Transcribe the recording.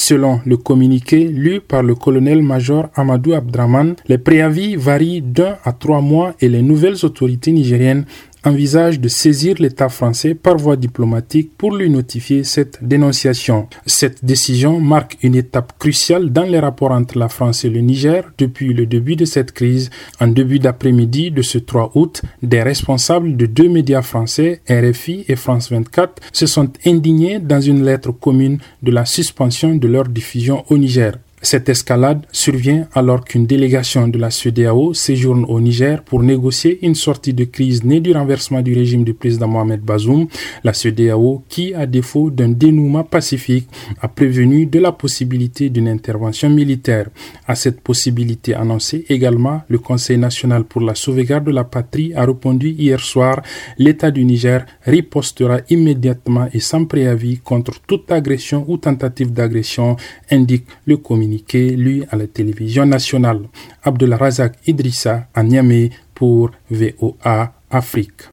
Selon le communiqué lu par le colonel-major Amadou Abdraman, les préavis varient d'un à trois mois et les nouvelles autorités nigériennes envisage de saisir l'État français par voie diplomatique pour lui notifier cette dénonciation. Cette décision marque une étape cruciale dans les rapports entre la France et le Niger depuis le début de cette crise. En début d'après-midi de ce 3 août, des responsables de deux médias français, RFI et France 24, se sont indignés dans une lettre commune de la suspension de leur diffusion au Niger. Cette escalade survient alors qu'une délégation de la CEDEAO séjourne au Niger pour négocier une sortie de crise née du renversement du régime du président Mohamed Bazoum. La CEDEAO, qui, à défaut d'un dénouement pacifique, a prévenu de la possibilité d'une intervention militaire. À cette possibilité annoncée également, le Conseil national pour la sauvegarde de la patrie a répondu hier soir l'État du Niger ripostera immédiatement et sans préavis contre toute agression ou tentative d'agression, indique le communiqué lui, à la télévision nationale. Abdullah Razak Idrissa à Niamey pour VOA Afrique.